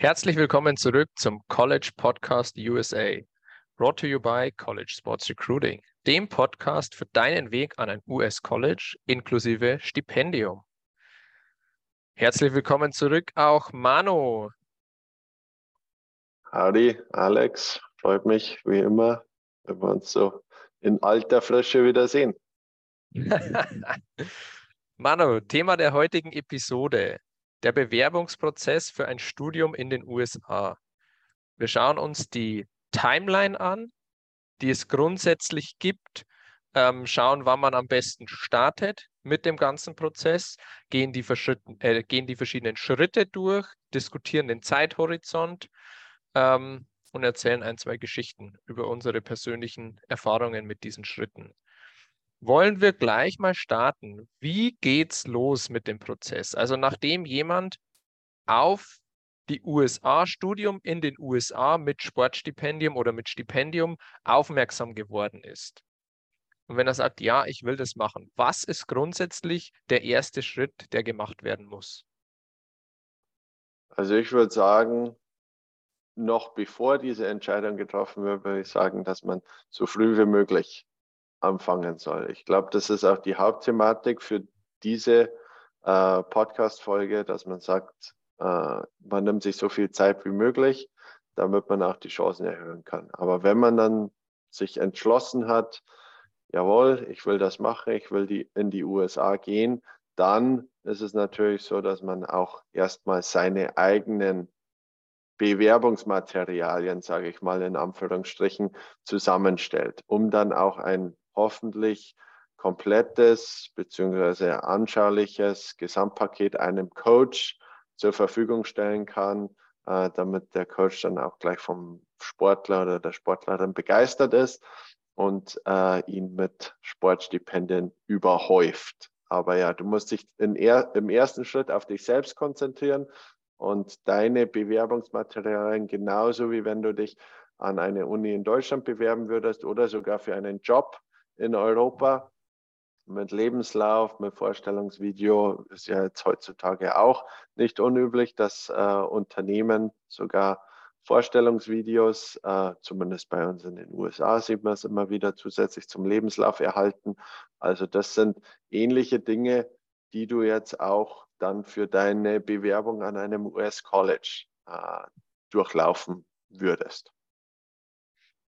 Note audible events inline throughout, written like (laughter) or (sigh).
Herzlich willkommen zurück zum College Podcast USA, brought to you by College Sports Recruiting, dem Podcast für deinen Weg an ein US College inklusive Stipendium. Herzlich willkommen zurück auch Manu. Howdy, Alex. Freut mich wie immer, wenn wir uns so in alter Frische wiedersehen. (laughs) (laughs) Manu, Thema der heutigen Episode der Bewerbungsprozess für ein Studium in den USA. Wir schauen uns die Timeline an, die es grundsätzlich gibt, ähm, schauen, wann man am besten startet mit dem ganzen Prozess, gehen die, äh, gehen die verschiedenen Schritte durch, diskutieren den Zeithorizont ähm, und erzählen ein, zwei Geschichten über unsere persönlichen Erfahrungen mit diesen Schritten. Wollen wir gleich mal starten? Wie geht's los mit dem Prozess? Also nachdem jemand auf die USA-Studium in den USA mit Sportstipendium oder mit Stipendium aufmerksam geworden ist. Und wenn er sagt, ja, ich will das machen, was ist grundsätzlich der erste Schritt, der gemacht werden muss? Also ich würde sagen, noch bevor diese Entscheidung getroffen wird, würde ich sagen, dass man so früh wie möglich anfangen soll. Ich glaube, das ist auch die Hauptthematik für diese äh, Podcast-Folge, dass man sagt, äh, man nimmt sich so viel Zeit wie möglich, damit man auch die Chancen erhöhen kann. Aber wenn man dann sich entschlossen hat, jawohl, ich will das machen, ich will die, in die USA gehen, dann ist es natürlich so, dass man auch erstmal seine eigenen Bewerbungsmaterialien, sage ich mal in Anführungsstrichen, zusammenstellt, um dann auch ein hoffentlich komplettes bzw. anschauliches Gesamtpaket einem Coach zur Verfügung stellen kann, äh, damit der Coach dann auch gleich vom Sportler oder der Sportlerin begeistert ist und äh, ihn mit Sportstipendien überhäuft. Aber ja, du musst dich er, im ersten Schritt auf dich selbst konzentrieren und deine Bewerbungsmaterialien genauso wie wenn du dich an eine Uni in Deutschland bewerben würdest oder sogar für einen Job in Europa mit Lebenslauf, mit Vorstellungsvideo ist ja jetzt heutzutage auch nicht unüblich, dass äh, Unternehmen sogar Vorstellungsvideos, äh, zumindest bei uns in den USA sieht man es immer wieder zusätzlich zum Lebenslauf erhalten. Also das sind ähnliche Dinge, die du jetzt auch dann für deine Bewerbung an einem US-College äh, durchlaufen würdest.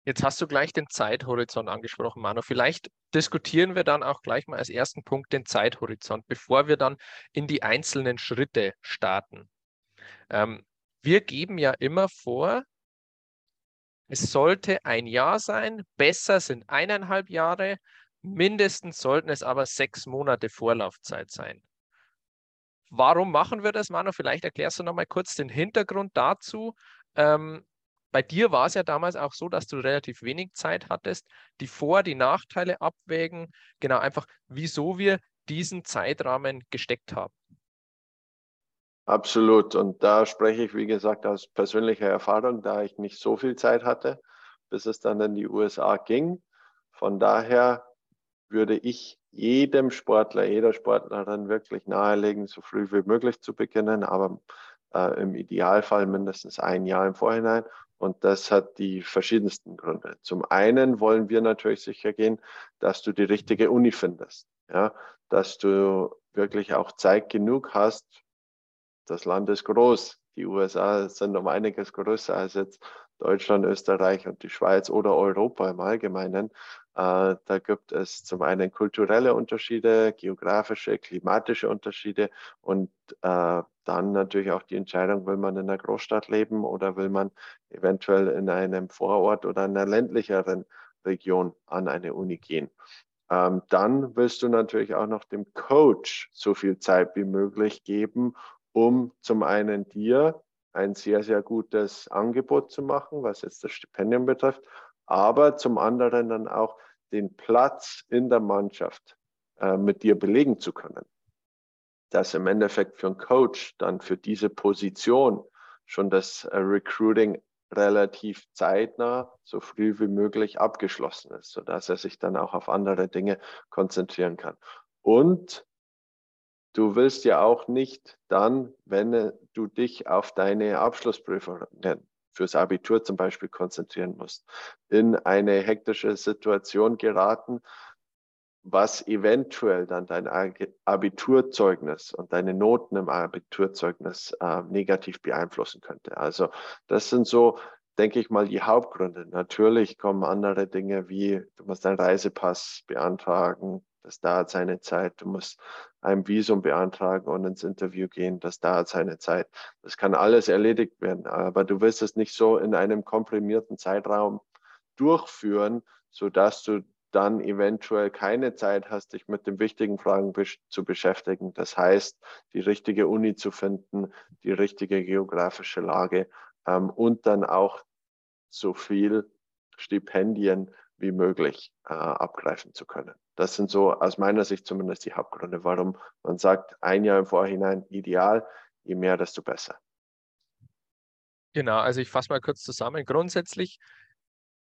Jetzt hast du gleich den Zeithorizont angesprochen, Manu. Vielleicht diskutieren wir dann auch gleich mal als ersten Punkt den Zeithorizont, bevor wir dann in die einzelnen Schritte starten. Ähm, wir geben ja immer vor, es sollte ein Jahr sein, besser sind eineinhalb Jahre, mindestens sollten es aber sechs Monate Vorlaufzeit sein. Warum machen wir das, Manu? Vielleicht erklärst du noch mal kurz den Hintergrund dazu. Ähm, bei dir war es ja damals auch so, dass du relativ wenig Zeit hattest, die Vor-, die Nachteile abwägen, genau einfach, wieso wir diesen Zeitrahmen gesteckt haben. Absolut. Und da spreche ich, wie gesagt, aus persönlicher Erfahrung, da ich nicht so viel Zeit hatte, bis es dann in die USA ging. Von daher würde ich jedem Sportler, jeder Sportlerin wirklich nahelegen, so früh wie möglich zu beginnen, aber äh, im Idealfall mindestens ein Jahr im Vorhinein und das hat die verschiedensten Gründe. Zum einen wollen wir natürlich sicher gehen, dass du die richtige Uni findest. Ja, dass du wirklich auch Zeit genug hast. Das Land ist groß. Die USA sind um einiges größer als jetzt Deutschland, Österreich und die Schweiz oder Europa im Allgemeinen. Äh, da gibt es zum einen kulturelle Unterschiede, geografische, klimatische Unterschiede und äh, dann natürlich auch die Entscheidung, will man in einer Großstadt leben oder will man eventuell in einem Vorort oder in einer ländlicheren Region an eine Uni gehen. Ähm, dann willst du natürlich auch noch dem Coach so viel Zeit wie möglich geben, um zum einen dir ein sehr, sehr gutes Angebot zu machen, was jetzt das Stipendium betrifft, aber zum anderen dann auch den Platz in der Mannschaft äh, mit dir belegen zu können. Dass im Endeffekt für einen Coach dann für diese Position schon das äh, Recruiting relativ zeitnah, so früh wie möglich abgeschlossen ist, sodass er sich dann auch auf andere Dinge konzentrieren kann. Und du willst ja auch nicht dann, wenn du dich auf deine Abschlussprüfungen fürs Abitur zum Beispiel konzentrieren musst, in eine hektische Situation geraten, was eventuell dann dein Abiturzeugnis und deine Noten im Abiturzeugnis äh, negativ beeinflussen könnte. Also das sind so, denke ich mal, die Hauptgründe. Natürlich kommen andere Dinge wie, du musst deinen Reisepass beantragen, das dauert seine Zeit. Du musst ein Visum beantragen und ins Interview gehen, das dauert seine Zeit. Das kann alles erledigt werden, aber du willst es nicht so in einem komprimierten Zeitraum durchführen, sodass du dann eventuell keine Zeit hast, dich mit den wichtigen Fragen zu beschäftigen. Das heißt, die richtige Uni zu finden, die richtige geografische Lage ähm, und dann auch so viel Stipendien wie möglich äh, abgreifen zu können. Das sind so aus meiner Sicht zumindest die Hauptgründe, warum man sagt, ein Jahr im Vorhinein ideal, je mehr, desto besser. Genau, also ich fasse mal kurz zusammen. Grundsätzlich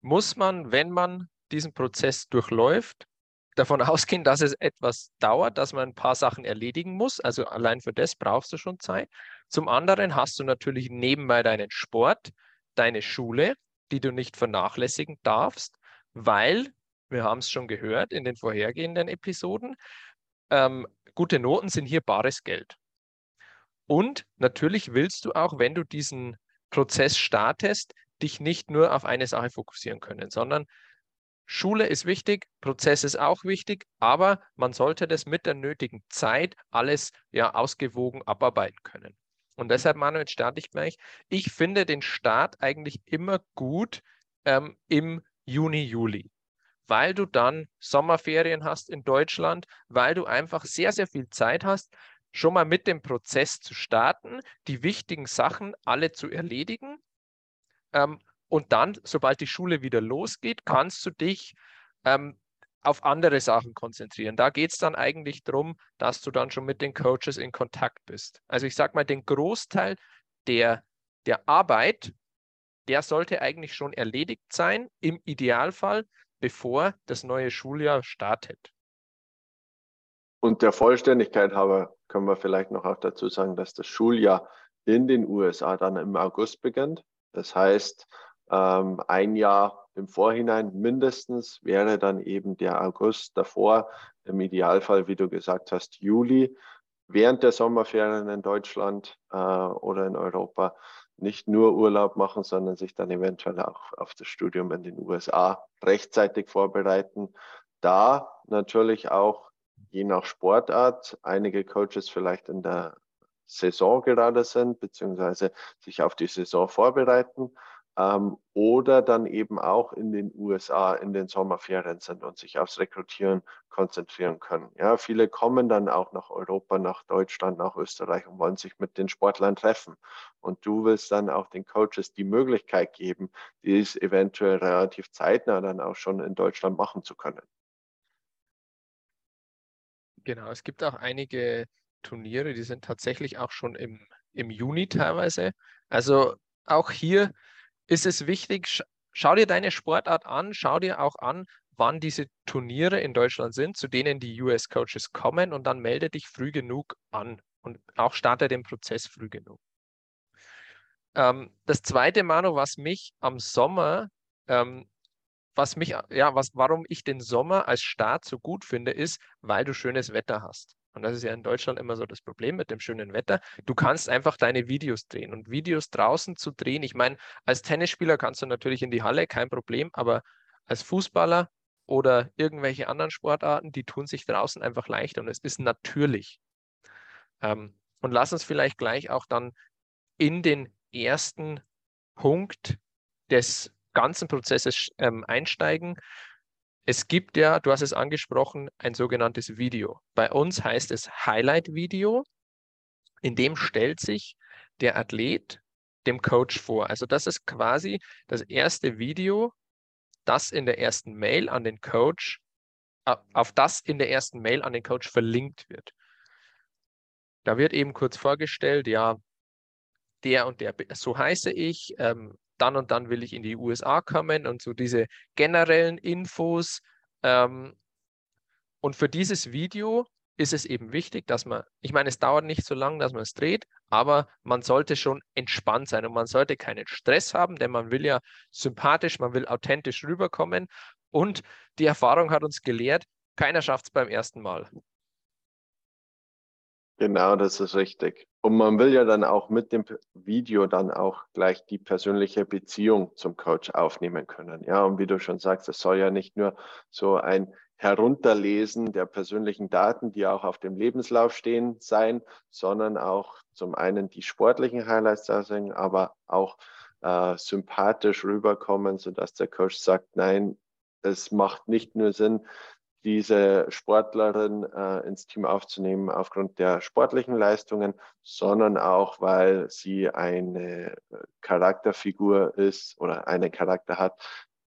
muss man, wenn man diesen Prozess durchläuft, davon (laughs) ausgehen, dass es etwas dauert, dass man ein paar Sachen erledigen muss. Also allein für das brauchst du schon Zeit. Zum anderen hast du natürlich nebenbei deinen Sport, deine Schule, die du nicht vernachlässigen darfst, weil, wir haben es schon gehört in den vorhergehenden Episoden, ähm, gute Noten sind hier bares Geld. Und natürlich willst du auch, wenn du diesen Prozess startest, dich nicht nur auf eine Sache fokussieren können, sondern Schule ist wichtig, Prozess ist auch wichtig, aber man sollte das mit der nötigen Zeit alles ja ausgewogen abarbeiten können. Und deshalb, Manuel, starte ich gleich. Ich finde den Start eigentlich immer gut ähm, im Juni, Juli, weil du dann Sommerferien hast in Deutschland, weil du einfach sehr, sehr viel Zeit hast, schon mal mit dem Prozess zu starten, die wichtigen Sachen alle zu erledigen ähm, und dann, sobald die Schule wieder losgeht, kannst du dich ähm, auf andere Sachen konzentrieren. Da geht es dann eigentlich darum, dass du dann schon mit den Coaches in Kontakt bist. Also ich sage mal, den Großteil der, der Arbeit, der sollte eigentlich schon erledigt sein, im Idealfall, bevor das neue Schuljahr startet. Und der Vollständigkeit halber können wir vielleicht noch auch dazu sagen, dass das Schuljahr in den USA dann im August beginnt. Das heißt, ähm, ein Jahr im Vorhinein mindestens wäre dann eben der August davor, im Idealfall, wie du gesagt hast, Juli, während der Sommerferien in Deutschland äh, oder in Europa nicht nur Urlaub machen, sondern sich dann eventuell auch auf das Studium in den USA rechtzeitig vorbereiten. Da natürlich auch je nach Sportart einige Coaches vielleicht in der Saison gerade sind, beziehungsweise sich auf die Saison vorbereiten ähm, oder dann eben auch in den USA in den Sommerferien sind und sich aufs Rekrutieren konzentrieren können. Ja, viele kommen dann auch nach Europa, nach Deutschland, nach Österreich und wollen sich mit den Sportlern treffen. Und du willst dann auch den Coaches die Möglichkeit geben, dies eventuell relativ zeitnah dann auch schon in Deutschland machen zu können. Genau, es gibt auch einige Turniere, die sind tatsächlich auch schon im, im Juni teilweise. Also auch hier ist es wichtig, schau dir deine Sportart an, schau dir auch an, wann diese Turniere in Deutschland sind, zu denen die US-Coaches kommen und dann melde dich früh genug an und auch starte den Prozess früh genug. Ähm, das zweite, Manu, was mich am Sommer, ähm, was mich, ja, was, warum ich den Sommer als Start so gut finde, ist, weil du schönes Wetter hast. Und das ist ja in Deutschland immer so das Problem mit dem schönen Wetter. Du kannst einfach deine Videos drehen. Und Videos draußen zu drehen, ich meine, als Tennisspieler kannst du natürlich in die Halle, kein Problem, aber als Fußballer oder irgendwelche anderen Sportarten, die tun sich draußen einfach leichter und es ist natürlich. Ähm, und lass uns vielleicht gleich auch dann in den ersten Punkt des ganzen Prozesses ähm, einsteigen. Es gibt ja, du hast es angesprochen, ein sogenanntes Video. Bei uns heißt es Highlight-Video. In dem stellt sich der Athlet dem Coach vor. Also das ist quasi das erste Video, das in der ersten Mail an den Coach, auf das in der ersten Mail an den Coach verlinkt wird. Da wird eben kurz vorgestellt, ja, der und der, so heiße ich, ähm, dann und dann will ich in die USA kommen und so diese generellen Infos. Ähm, und für dieses Video ist es eben wichtig, dass man, ich meine, es dauert nicht so lange, dass man es dreht, aber man sollte schon entspannt sein und man sollte keinen Stress haben, denn man will ja sympathisch, man will authentisch rüberkommen. Und die Erfahrung hat uns gelehrt, keiner schafft es beim ersten Mal. Genau, das ist richtig. Und man will ja dann auch mit dem Video dann auch gleich die persönliche Beziehung zum Coach aufnehmen können. Ja, und wie du schon sagst, es soll ja nicht nur so ein Herunterlesen der persönlichen Daten, die auch auf dem Lebenslauf stehen, sein, sondern auch zum einen die sportlichen Highlights da sind, aber auch äh, sympathisch rüberkommen, sodass der Coach sagt, nein, es macht nicht nur Sinn, diese Sportlerin äh, ins Team aufzunehmen aufgrund der sportlichen Leistungen, sondern auch, weil sie eine Charakterfigur ist oder einen Charakter hat,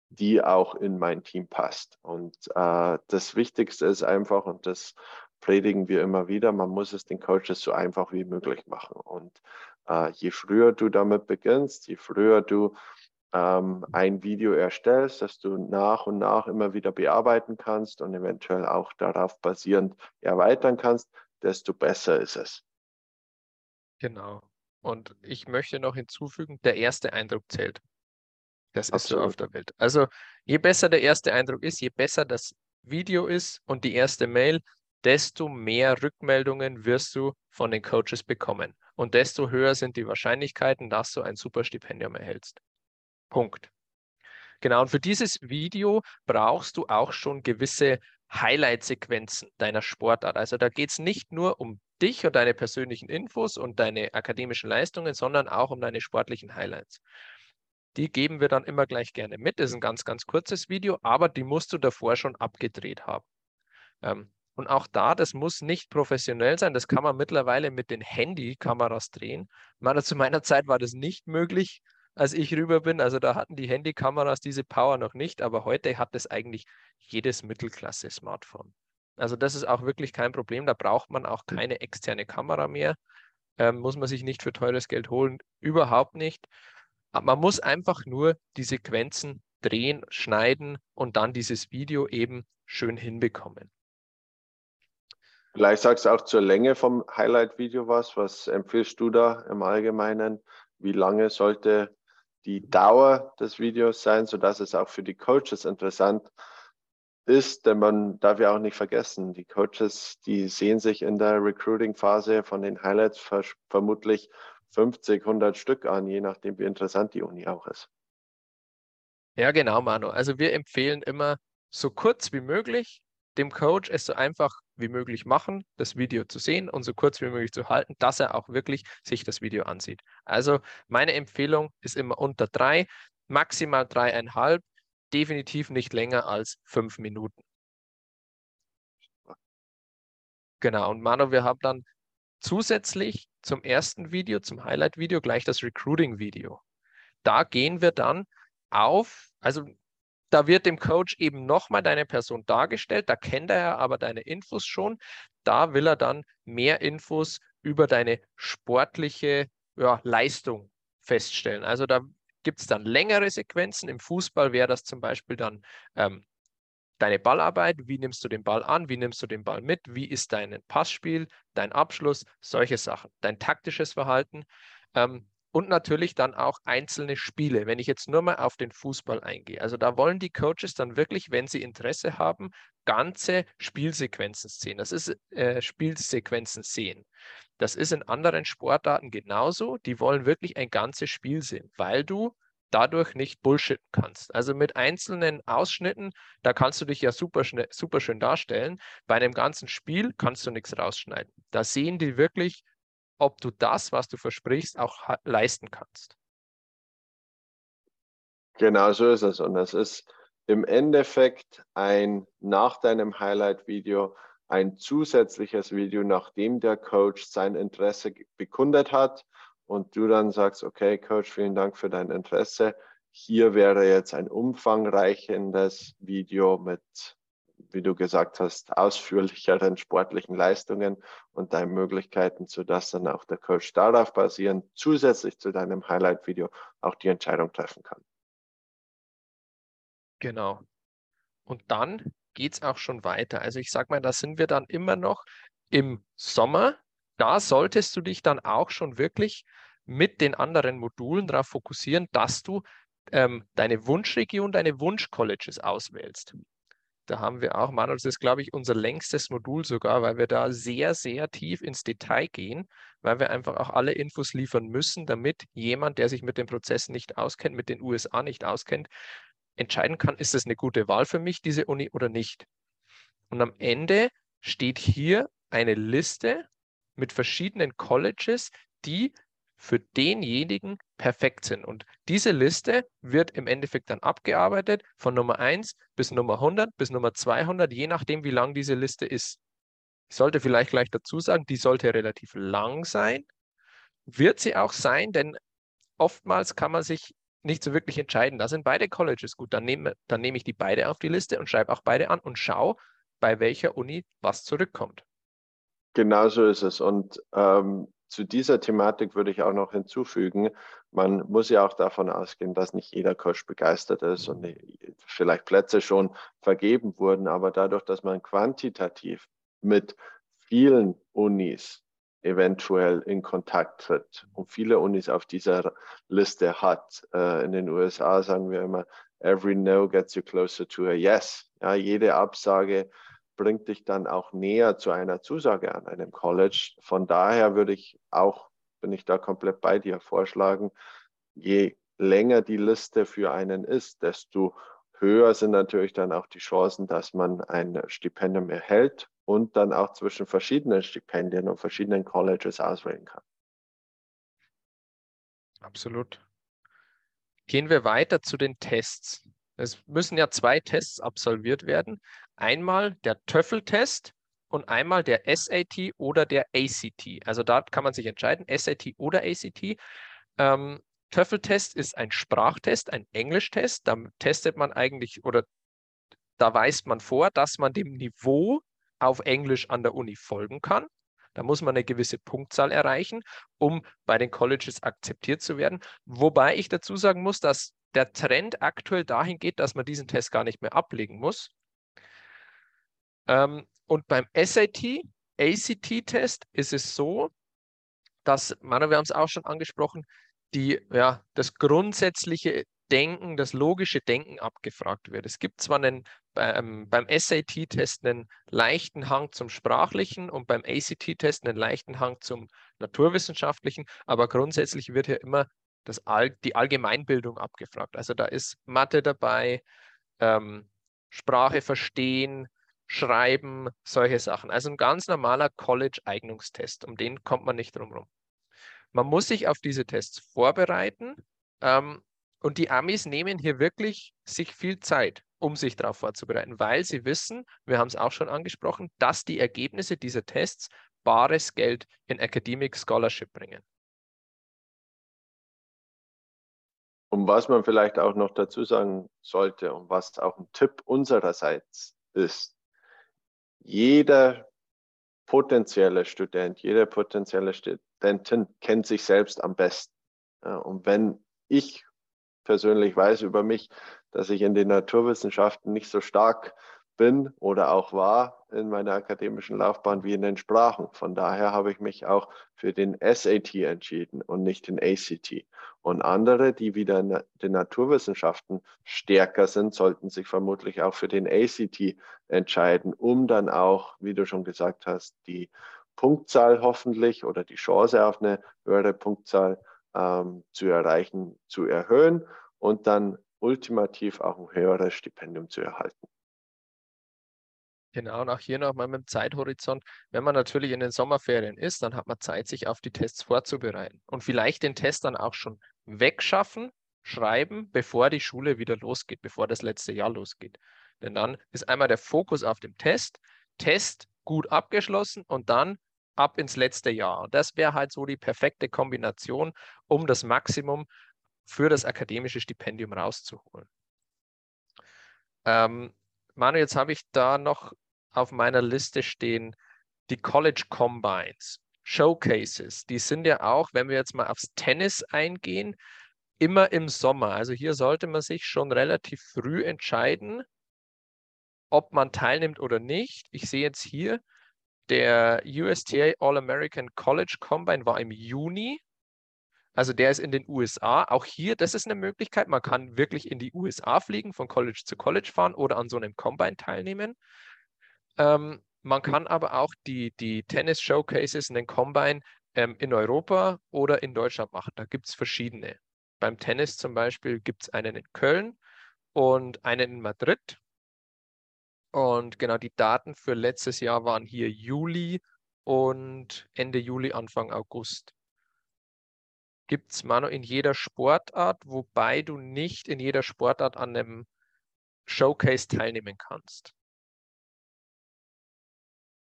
die auch in mein Team passt. Und äh, das Wichtigste ist einfach, und das predigen wir immer wieder, man muss es den Coaches so einfach wie möglich machen. Und äh, je früher du damit beginnst, je früher du ähm, ein Video erstellst, das du nach und nach immer wieder bearbeiten kannst und eventuell auch darauf basierend erweitern kannst, desto besser ist es. Genau. Und ich möchte noch hinzufügen, der erste Eindruck zählt. Das ist Absolut. so auf der Welt. Also je besser der erste Eindruck ist, je besser das Video ist und die erste Mail, desto mehr Rückmeldungen wirst du von den Coaches bekommen. Und desto höher sind die Wahrscheinlichkeiten, dass du ein super Stipendium erhältst. Punkt. Genau, und für dieses Video brauchst du auch schon gewisse Highlight-Sequenzen deiner Sportart. Also da geht es nicht nur um dich und deine persönlichen Infos und deine akademischen Leistungen, sondern auch um deine sportlichen Highlights. Die geben wir dann immer gleich gerne mit. Das ist ein ganz, ganz kurzes Video, aber die musst du davor schon abgedreht haben. Ähm, und auch da, das muss nicht professionell sein. Das kann man mittlerweile mit den Handykameras drehen. Meine, zu meiner Zeit war das nicht möglich als ich rüber bin. Also da hatten die Handykameras diese Power noch nicht, aber heute hat es eigentlich jedes Mittelklasse-Smartphone. Also das ist auch wirklich kein Problem. Da braucht man auch hm. keine externe Kamera mehr. Ähm, muss man sich nicht für teures Geld holen. Überhaupt nicht. Aber man muss einfach nur die Sequenzen drehen, schneiden und dann dieses Video eben schön hinbekommen. Vielleicht sagst du auch zur Länge vom Highlight-Video was. Was empfiehlst du da im Allgemeinen? Wie lange sollte die Dauer des Videos sein, sodass es auch für die Coaches interessant ist, denn man darf ja auch nicht vergessen, die Coaches, die sehen sich in der Recruiting-Phase von den Highlights vermutlich 50, 100 Stück an, je nachdem, wie interessant die Uni auch ist. Ja, genau, Manu. Also wir empfehlen immer so kurz wie möglich, dem Coach es so einfach wie möglich machen, das Video zu sehen und so kurz wie möglich zu halten, dass er auch wirklich sich das Video ansieht. Also meine Empfehlung ist immer unter drei, maximal dreieinhalb, definitiv nicht länger als fünf Minuten. Genau, und Manu, wir haben dann zusätzlich zum ersten Video, zum Highlight-Video, gleich das Recruiting-Video. Da gehen wir dann auf, also da wird dem Coach eben nochmal deine Person dargestellt, da kennt er aber deine Infos schon. Da will er dann mehr Infos über deine sportliche ja, Leistung feststellen. Also da gibt es dann längere Sequenzen. Im Fußball wäre das zum Beispiel dann ähm, deine Ballarbeit, wie nimmst du den Ball an, wie nimmst du den Ball mit, wie ist dein Passspiel, dein Abschluss, solche Sachen, dein taktisches Verhalten. Ähm, und natürlich dann auch einzelne Spiele, wenn ich jetzt nur mal auf den Fußball eingehe. Also da wollen die Coaches dann wirklich, wenn sie Interesse haben, ganze Spielsequenzen sehen. Das ist äh, Spielsequenzen sehen. Das ist in anderen Sportarten genauso. Die wollen wirklich ein ganzes Spiel sehen, weil du dadurch nicht bullshitten kannst. Also mit einzelnen Ausschnitten, da kannst du dich ja super, super schön darstellen. Bei einem ganzen Spiel kannst du nichts rausschneiden. Da sehen die wirklich ob du das, was du versprichst, auch leisten kannst. Genau so ist es. Und es ist im Endeffekt ein nach deinem Highlight-Video ein zusätzliches Video, nachdem der Coach sein Interesse bekundet hat und du dann sagst, okay, Coach, vielen Dank für dein Interesse. Hier wäre jetzt ein umfangreichendes Video mit wie du gesagt hast, ausführlicheren sportlichen Leistungen und deinen Möglichkeiten, sodass dann auch der Coach darauf basierend zusätzlich zu deinem Highlight-Video auch die Entscheidung treffen kann. Genau. Und dann geht es auch schon weiter. Also ich sage mal, da sind wir dann immer noch im Sommer. Da solltest du dich dann auch schon wirklich mit den anderen Modulen darauf fokussieren, dass du ähm, deine Wunschregion, deine Wunschcolleges auswählst. Da haben wir auch, Manuel, das ist, glaube ich, unser längstes Modul sogar, weil wir da sehr, sehr tief ins Detail gehen, weil wir einfach auch alle Infos liefern müssen, damit jemand, der sich mit dem Prozess nicht auskennt, mit den USA nicht auskennt, entscheiden kann, ist es eine gute Wahl für mich, diese Uni oder nicht. Und am Ende steht hier eine Liste mit verschiedenen Colleges, die für denjenigen perfekt sind. Und diese Liste wird im Endeffekt dann abgearbeitet von Nummer 1 bis Nummer 100 bis Nummer 200, je nachdem, wie lang diese Liste ist. Ich sollte vielleicht gleich dazu sagen, die sollte relativ lang sein. Wird sie auch sein, denn oftmals kann man sich nicht so wirklich entscheiden. Da sind beide Colleges gut. Dann nehme, dann nehme ich die beide auf die Liste und schreibe auch beide an und schaue, bei welcher Uni was zurückkommt. Genau so ist es. Und ähm, zu dieser Thematik würde ich auch noch hinzufügen, man muss ja auch davon ausgehen, dass nicht jeder Coach begeistert ist und vielleicht Plätze schon vergeben wurden, aber dadurch, dass man quantitativ mit vielen Unis eventuell in Kontakt tritt und viele Unis auf dieser Liste hat. Äh, in den USA sagen wir immer, every no gets you closer to a yes. Ja, jede Absage bringt dich dann auch näher zu einer Zusage an einem College. Von daher würde ich auch, bin ich da komplett bei dir, vorschlagen, je länger die Liste für einen ist, desto höher sind natürlich dann auch die Chancen, dass man ein Stipendium erhält und dann auch zwischen verschiedenen Stipendien und verschiedenen Colleges auswählen kann. Absolut. Gehen wir weiter zu den Tests. Es müssen ja zwei Tests absolviert werden. Einmal der TOEFL-Test und einmal der SAT oder der ACT. Also da kann man sich entscheiden, SAT oder ACT. Ähm, TOEFL-Test ist ein Sprachtest, ein Englischtest. Da testet man eigentlich oder da weist man vor, dass man dem Niveau auf Englisch an der Uni folgen kann. Da muss man eine gewisse Punktzahl erreichen, um bei den Colleges akzeptiert zu werden. Wobei ich dazu sagen muss, dass der Trend aktuell dahin geht, dass man diesen Test gar nicht mehr ablegen muss. Ähm, und beim SAT, ACT-Test ist es so, dass, Manu, wir haben es auch schon angesprochen, die, ja, das grundsätzliche Denken, das logische Denken abgefragt wird. Es gibt zwar einen, ähm, beim SAT-Test einen leichten Hang zum Sprachlichen und beim ACT-Test einen leichten Hang zum Naturwissenschaftlichen, aber grundsätzlich wird hier immer das All, die Allgemeinbildung abgefragt. Also da ist Mathe dabei, ähm, Sprache verstehen, schreiben, solche Sachen. Also ein ganz normaler College-Eignungstest, um den kommt man nicht drum herum. Man muss sich auf diese Tests vorbereiten ähm, und die Amis nehmen hier wirklich sich viel Zeit, um sich darauf vorzubereiten, weil sie wissen, wir haben es auch schon angesprochen, dass die Ergebnisse dieser Tests bares Geld in Academic Scholarship bringen. Und was man vielleicht auch noch dazu sagen sollte und was auch ein Tipp unsererseits ist, jeder potenzielle Student, jede potenzielle Studentin kennt sich selbst am besten. Und wenn ich persönlich weiß über mich, dass ich in den Naturwissenschaften nicht so stark bin oder auch war in meiner akademischen Laufbahn wie in den Sprachen. Von daher habe ich mich auch für den SAT entschieden und nicht den ACT. Und andere, die wieder in den Naturwissenschaften stärker sind, sollten sich vermutlich auch für den ACT entscheiden, um dann auch, wie du schon gesagt hast, die Punktzahl hoffentlich oder die Chance auf eine höhere Punktzahl ähm, zu erreichen, zu erhöhen und dann ultimativ auch ein höheres Stipendium zu erhalten. Genau, und auch hier nochmal mit dem Zeithorizont. Wenn man natürlich in den Sommerferien ist, dann hat man Zeit, sich auf die Tests vorzubereiten und vielleicht den Test dann auch schon wegschaffen, schreiben, bevor die Schule wieder losgeht, bevor das letzte Jahr losgeht. Denn dann ist einmal der Fokus auf dem Test, Test gut abgeschlossen und dann ab ins letzte Jahr. Und das wäre halt so die perfekte Kombination, um das Maximum für das akademische Stipendium rauszuholen. Ähm, Manu, jetzt habe ich da noch auf meiner Liste stehen die College Combines, Showcases. Die sind ja auch, wenn wir jetzt mal aufs Tennis eingehen, immer im Sommer. Also hier sollte man sich schon relativ früh entscheiden, ob man teilnimmt oder nicht. Ich sehe jetzt hier, der USTA All-American College Combine war im Juni. Also der ist in den USA. Auch hier, das ist eine Möglichkeit. Man kann wirklich in die USA fliegen, von College zu College fahren oder an so einem Combine teilnehmen. Ähm, man kann aber auch die, die Tennis-Showcases in den Combine ähm, in Europa oder in Deutschland machen. Da gibt es verschiedene. Beim Tennis zum Beispiel gibt es einen in Köln und einen in Madrid. Und genau die Daten für letztes Jahr waren hier Juli und Ende Juli, Anfang August. Gibt es Mano in jeder Sportart, wobei du nicht in jeder Sportart an einem Showcase teilnehmen kannst.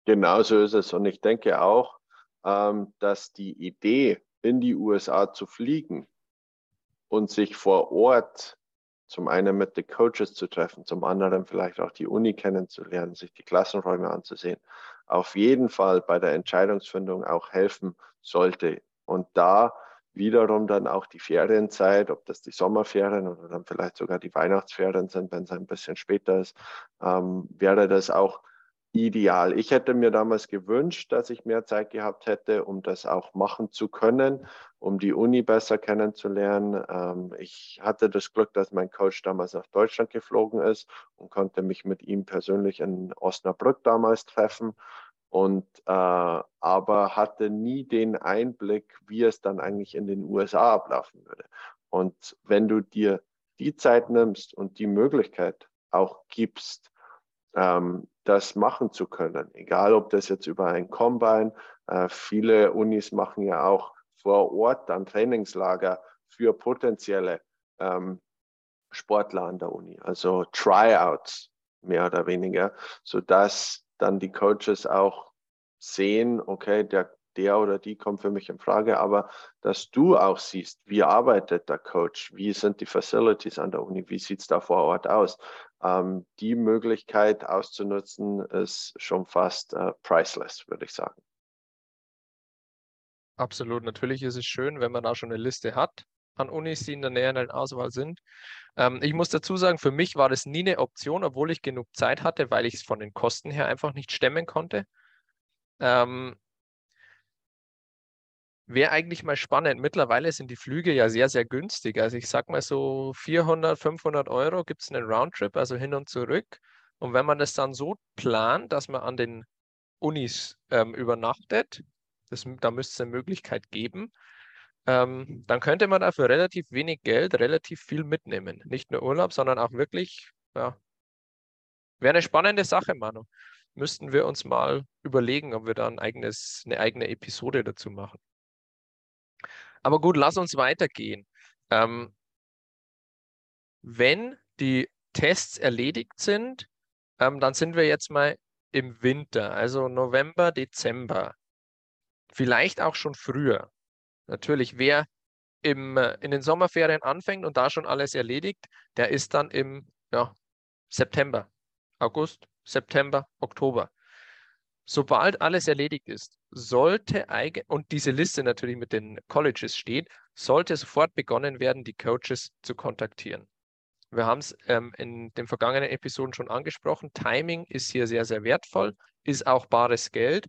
Genau so ist es. Und ich denke auch, ähm, dass die Idee, in die USA zu fliegen und sich vor Ort zum einen mit den Coaches zu treffen, zum anderen vielleicht auch die Uni kennenzulernen, sich die Klassenräume anzusehen, auf jeden Fall bei der Entscheidungsfindung auch helfen sollte. Und da wiederum dann auch die Ferienzeit, ob das die Sommerferien oder dann vielleicht sogar die Weihnachtsferien sind, wenn es ein bisschen später ist, ähm, wäre das auch ideal. Ich hätte mir damals gewünscht, dass ich mehr Zeit gehabt hätte, um das auch machen zu können, um die Uni besser kennenzulernen. Ähm, ich hatte das Glück, dass mein Coach damals nach Deutschland geflogen ist und konnte mich mit ihm persönlich in Osnabrück damals treffen. Und äh, aber hatte nie den Einblick, wie es dann eigentlich in den USA ablaufen würde. Und wenn du dir die Zeit nimmst und die Möglichkeit auch gibst, ähm, das machen zu können. Egal, ob das jetzt über ein Combine, äh, viele Unis machen ja auch vor Ort dann Trainingslager für potenzielle ähm, Sportler an der Uni, also Tryouts mehr oder weniger, sodass dann die Coaches auch sehen, okay, der der oder die kommt für mich in Frage, aber dass du auch siehst, wie arbeitet der Coach, wie sind die Facilities an der Uni, wie sieht es da vor Ort aus. Ähm, die Möglichkeit auszunutzen, ist schon fast äh, priceless, würde ich sagen. Absolut. Natürlich ist es schön, wenn man da schon eine Liste hat an Unis, die in der näheren Auswahl sind. Ähm, ich muss dazu sagen, für mich war das nie eine Option, obwohl ich genug Zeit hatte, weil ich es von den Kosten her einfach nicht stemmen konnte. Ähm, Wäre eigentlich mal spannend. Mittlerweile sind die Flüge ja sehr, sehr günstig. Also ich sag mal so 400, 500 Euro gibt es einen Roundtrip, also hin und zurück. Und wenn man das dann so plant, dass man an den Unis ähm, übernachtet, das, da müsste es eine Möglichkeit geben, ähm, dann könnte man dafür relativ wenig Geld relativ viel mitnehmen. Nicht nur Urlaub, sondern auch wirklich, ja, wäre eine spannende Sache, Manu. Müssten wir uns mal überlegen, ob wir da ein eigenes, eine eigene Episode dazu machen. Aber gut, lass uns weitergehen. Ähm, wenn die Tests erledigt sind, ähm, dann sind wir jetzt mal im Winter, also November, Dezember. Vielleicht auch schon früher. Natürlich, wer im, äh, in den Sommerferien anfängt und da schon alles erledigt, der ist dann im ja, September, August, September, Oktober. Sobald alles erledigt ist, sollte eigentlich, und diese Liste natürlich mit den Colleges steht, sollte sofort begonnen werden, die Coaches zu kontaktieren. Wir haben es ähm, in den vergangenen Episoden schon angesprochen. Timing ist hier sehr, sehr wertvoll, ist auch bares Geld,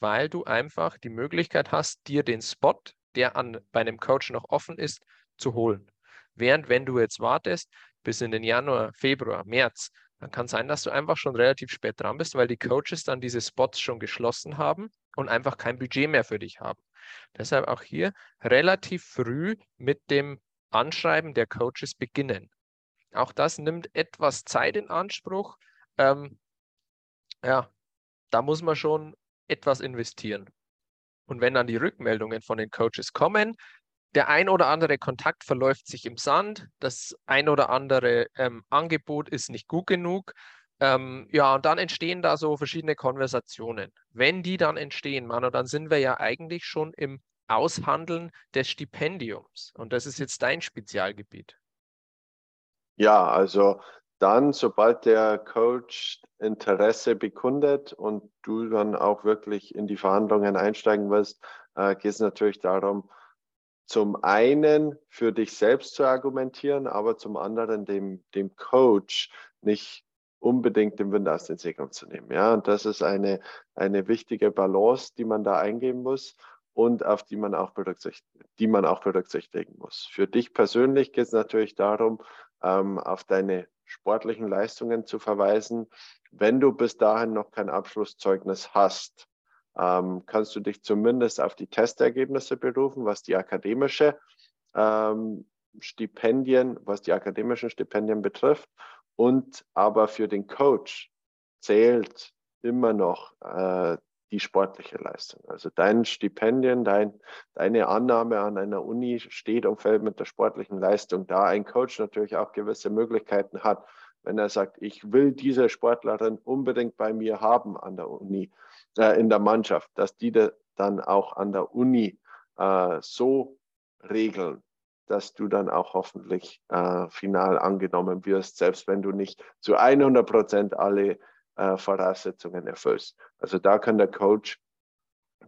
weil du einfach die Möglichkeit hast, dir den Spot, der an, bei einem Coach noch offen ist, zu holen. Während wenn du jetzt wartest bis in den Januar, Februar, März, dann kann sein, dass du einfach schon relativ spät dran bist, weil die Coaches dann diese Spots schon geschlossen haben und einfach kein Budget mehr für dich haben. Deshalb auch hier relativ früh mit dem Anschreiben der Coaches beginnen. Auch das nimmt etwas Zeit in Anspruch. Ähm, ja, da muss man schon etwas investieren. Und wenn dann die Rückmeldungen von den Coaches kommen, der ein oder andere Kontakt verläuft sich im Sand, das ein oder andere ähm, Angebot ist nicht gut genug. Ähm, ja, und dann entstehen da so verschiedene Konversationen. Wenn die dann entstehen, Manu, dann sind wir ja eigentlich schon im Aushandeln des Stipendiums. Und das ist jetzt dein Spezialgebiet. Ja, also dann, sobald der Coach Interesse bekundet und du dann auch wirklich in die Verhandlungen einsteigen wirst, äh, geht es natürlich darum, zum einen für dich selbst zu argumentieren, aber zum anderen dem, dem Coach nicht unbedingt den Wind aus den Segeln zu nehmen. Ja, und das ist eine, eine wichtige Balance, die man da eingehen muss und auf die man auch berücksichtigen, die man auch berücksichtigen muss. Für dich persönlich geht es natürlich darum, ähm, auf deine sportlichen Leistungen zu verweisen. Wenn du bis dahin noch kein Abschlusszeugnis hast, ähm, kannst du dich zumindest auf die Testergebnisse berufen, was die akademische ähm, Stipendien, was die akademischen Stipendien betrifft. Und aber für den Coach zählt immer noch äh, die sportliche Leistung. Also dein Stipendien, dein, deine Annahme an einer Uni steht und fällt mit der sportlichen Leistung. Da ein Coach natürlich auch gewisse Möglichkeiten hat, wenn er sagt, ich will diese Sportlerin unbedingt bei mir haben an der Uni, äh, in der Mannschaft, dass die dann auch an der Uni äh, so regeln, dass du dann auch hoffentlich äh, final angenommen wirst, selbst wenn du nicht zu 100 Prozent alle äh, Voraussetzungen erfüllst. Also da kann der Coach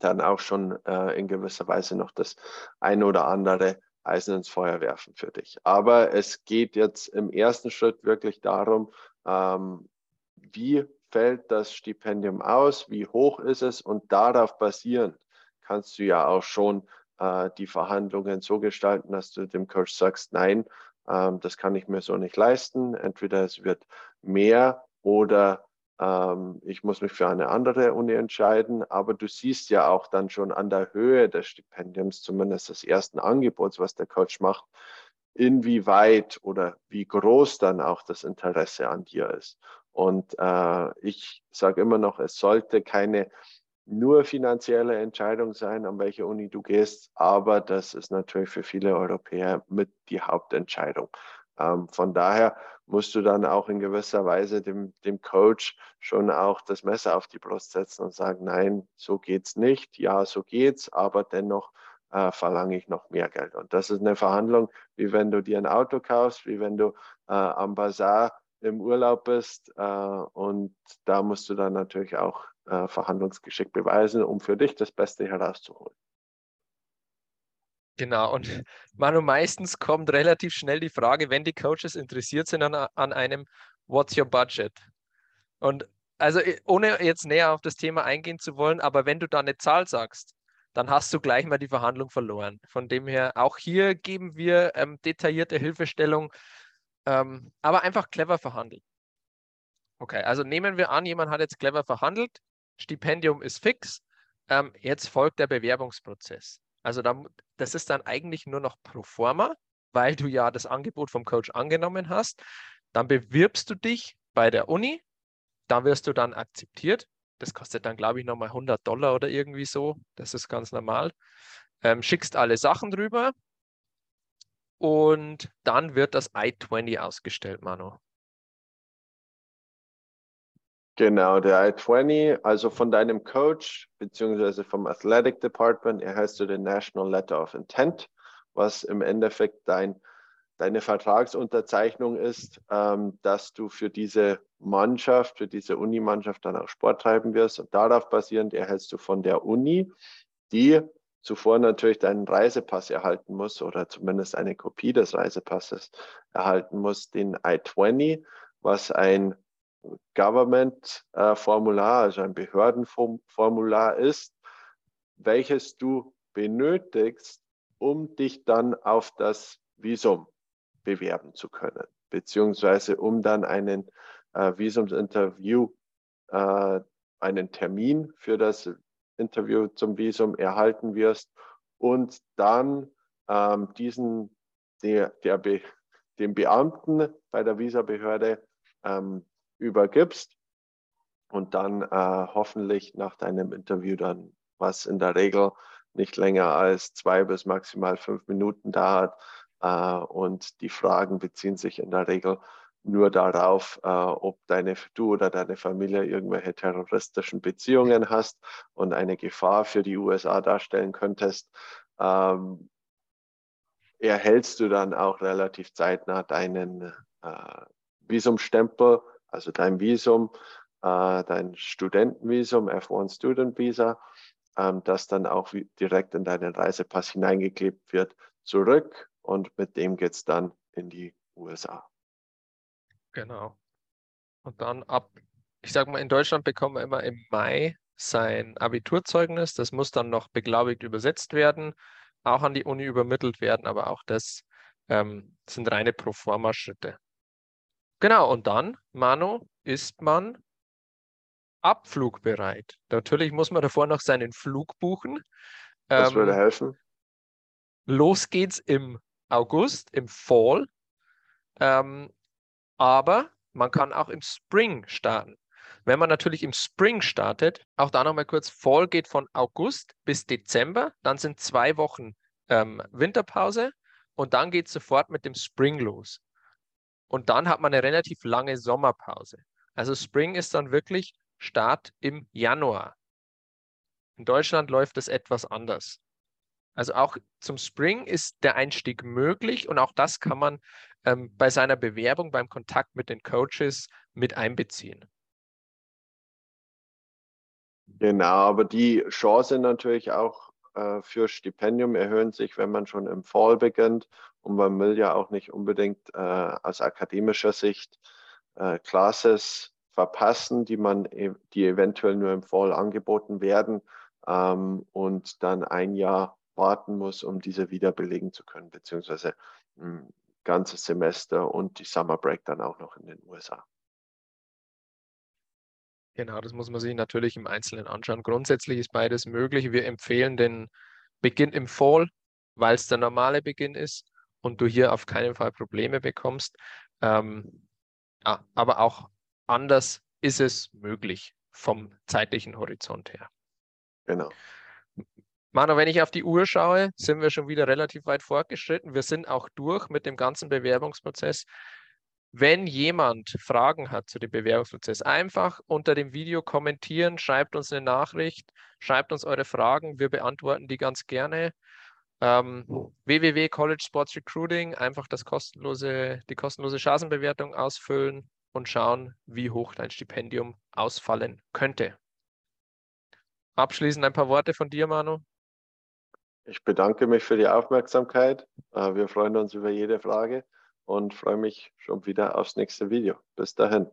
dann auch schon äh, in gewisser Weise noch das ein oder andere Eisen ins Feuer werfen für dich. Aber es geht jetzt im ersten Schritt wirklich darum, ähm, wie fällt das Stipendium aus, wie hoch ist es und darauf basierend kannst du ja auch schon äh, die Verhandlungen so gestalten, dass du dem Coach sagst, nein, ähm, das kann ich mir so nicht leisten. Entweder es wird mehr oder ähm, ich muss mich für eine andere Uni entscheiden. Aber du siehst ja auch dann schon an der Höhe des Stipendiums, zumindest des ersten Angebots, was der Coach macht, inwieweit oder wie groß dann auch das Interesse an dir ist. Und äh, ich sage immer noch, es sollte keine nur finanzielle Entscheidung sein, an welche Uni du gehst, aber das ist natürlich für viele Europäer mit die Hauptentscheidung. Ähm, von daher musst du dann auch in gewisser Weise dem, dem Coach schon auch das Messer auf die Brust setzen und sagen, nein, so geht's nicht, ja, so geht's, aber dennoch äh, verlange ich noch mehr Geld. Und das ist eine Verhandlung, wie wenn du dir ein Auto kaufst, wie wenn du äh, am Bazar im Urlaub bist. Äh, und da musst du dann natürlich auch äh, Verhandlungsgeschick beweisen, um für dich das Beste herauszuholen. Genau, und (laughs) Manu, meistens kommt relativ schnell die Frage, wenn die Coaches interessiert sind an, an einem, what's your budget? Und also äh, ohne jetzt näher auf das Thema eingehen zu wollen, aber wenn du da eine Zahl sagst, dann hast du gleich mal die Verhandlung verloren. Von dem her, auch hier geben wir ähm, detaillierte Hilfestellung, ähm, aber einfach clever verhandeln. Okay, also nehmen wir an, jemand hat jetzt clever verhandelt, Stipendium ist fix, ähm, jetzt folgt der Bewerbungsprozess. Also da, das ist dann eigentlich nur noch pro forma, weil du ja das Angebot vom Coach angenommen hast. Dann bewirbst du dich bei der Uni, da wirst du dann akzeptiert. Das kostet dann, glaube ich, nochmal 100 Dollar oder irgendwie so. Das ist ganz normal. Ähm, schickst alle Sachen drüber und dann wird das I-20 ausgestellt, Manu. Genau, der I-20, also von deinem Coach beziehungsweise vom Athletic Department erhältst du den National Letter of Intent, was im Endeffekt dein, deine Vertragsunterzeichnung ist, ähm, dass du für diese Mannschaft, für diese Unimannschaft dann auch Sport treiben wirst. Und darauf basierend erhältst du von der Uni, die zuvor natürlich deinen Reisepass erhalten muss oder zumindest eine Kopie des Reisepasses erhalten muss, den I-20, was ein Government-Formular, also ein Behördenformular ist, welches du benötigst, um dich dann auf das Visum bewerben zu können, beziehungsweise um dann einen äh, Visumsinterview, äh, einen Termin für das Interview zum Visum erhalten wirst und dann ähm, diesen der, der Be, dem Beamten bei der Visabehörde ähm, übergibst und dann äh, hoffentlich nach deinem Interview dann, was in der Regel nicht länger als zwei bis maximal fünf Minuten dauert. Äh, und die Fragen beziehen sich in der Regel nur darauf, äh, ob deine, du oder deine Familie irgendwelche terroristischen Beziehungen hast und eine Gefahr für die USA darstellen könntest. Ähm, erhältst du dann auch relativ zeitnah deinen äh, Visumstempel also dein Visum, äh, dein Studentenvisum, F1 Student Visa, ähm, das dann auch direkt in deinen Reisepass hineingeklebt wird, zurück und mit dem geht es dann in die USA. Genau. Und dann ab, ich sage mal, in Deutschland bekommt man immer im Mai sein Abiturzeugnis. Das muss dann noch beglaubigt übersetzt werden, auch an die Uni übermittelt werden, aber auch das ähm, sind reine Proforma-Schritte. Genau, und dann, Manu, ist man abflugbereit. Natürlich muss man davor noch seinen Flug buchen. Das ähm, würde helfen. Los geht's im August, im Fall. Ähm, aber man kann auch im Spring starten. Wenn man natürlich im Spring startet, auch da nochmal kurz, Fall geht von August bis Dezember, dann sind zwei Wochen ähm, Winterpause und dann geht es sofort mit dem Spring los. Und dann hat man eine relativ lange Sommerpause. Also Spring ist dann wirklich Start im Januar. In Deutschland läuft es etwas anders. Also auch zum Spring ist der Einstieg möglich und auch das kann man ähm, bei seiner Bewerbung, beim Kontakt mit den Coaches mit einbeziehen. Genau, aber die Chancen natürlich auch äh, für Stipendium erhöhen sich, wenn man schon im Fall beginnt. Und man will ja auch nicht unbedingt äh, aus akademischer Sicht äh, Classes verpassen, die man, e-, die eventuell nur im Fall angeboten werden ähm, und dann ein Jahr warten muss, um diese wieder belegen zu können, beziehungsweise ein ganzes Semester und die Summer Break dann auch noch in den USA. Genau, das muss man sich natürlich im Einzelnen anschauen. Grundsätzlich ist beides möglich. Wir empfehlen den Beginn im Fall, weil es der normale Beginn ist und du hier auf keinen Fall Probleme bekommst. Ähm, aber auch anders ist es möglich vom zeitlichen Horizont her. Genau. Manu, wenn ich auf die Uhr schaue, sind wir schon wieder relativ weit fortgeschritten. Wir sind auch durch mit dem ganzen Bewerbungsprozess. Wenn jemand Fragen hat zu dem Bewerbungsprozess, einfach unter dem Video kommentieren, schreibt uns eine Nachricht, schreibt uns eure Fragen, wir beantworten die ganz gerne. Ähm, www College Sports Recruiting, einfach das kostenlose, die kostenlose Chancenbewertung ausfüllen und schauen, wie hoch dein Stipendium ausfallen könnte. Abschließend ein paar Worte von dir, Manu. Ich bedanke mich für die Aufmerksamkeit. Äh, wir freuen uns über jede Frage und freue mich schon wieder aufs nächste Video. Bis dahin.